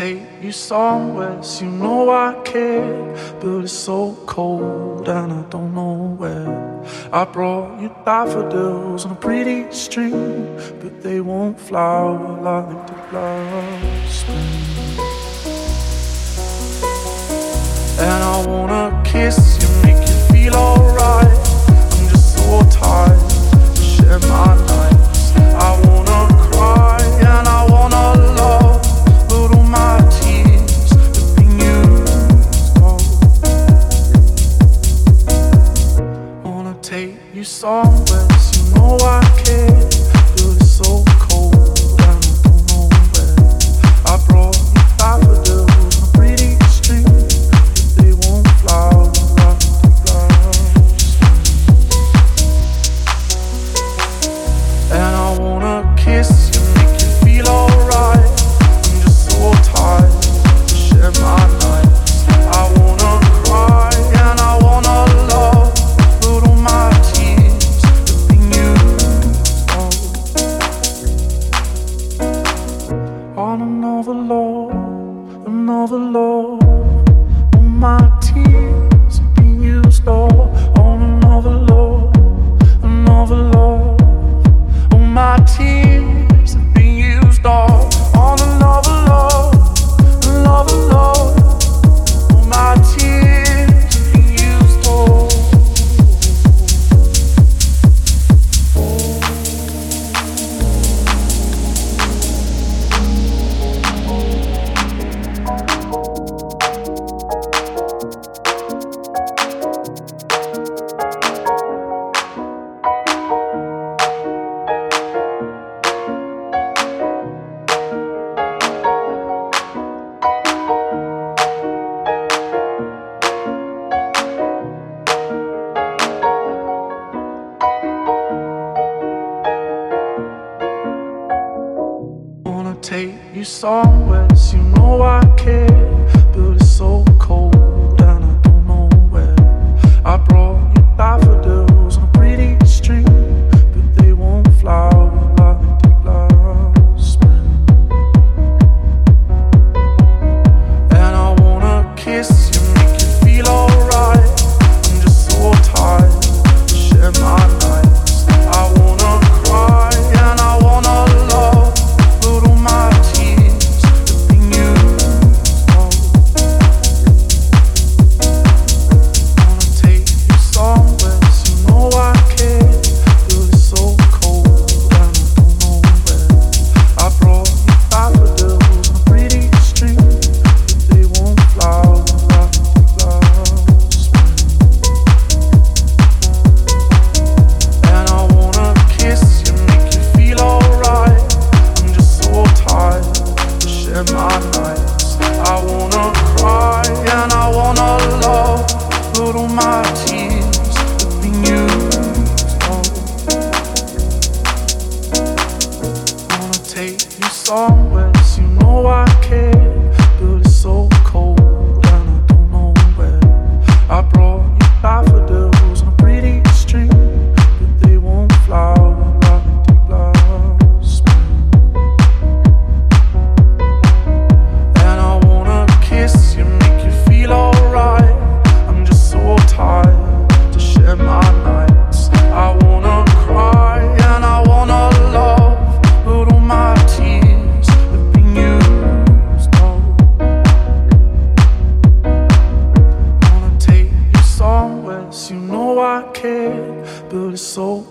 take you somewhere. So you know I care, but it's so cold and I don't know where. I brought you daffodils on a pretty string, but they won't flower like the last spring. And I wanna kiss you. song. take you somewhere, so you know I care. always, you know I care.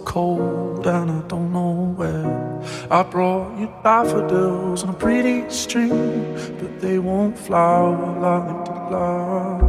cold and I don't know where. I brought you daffodils on a pretty string, but they won't flower like the love.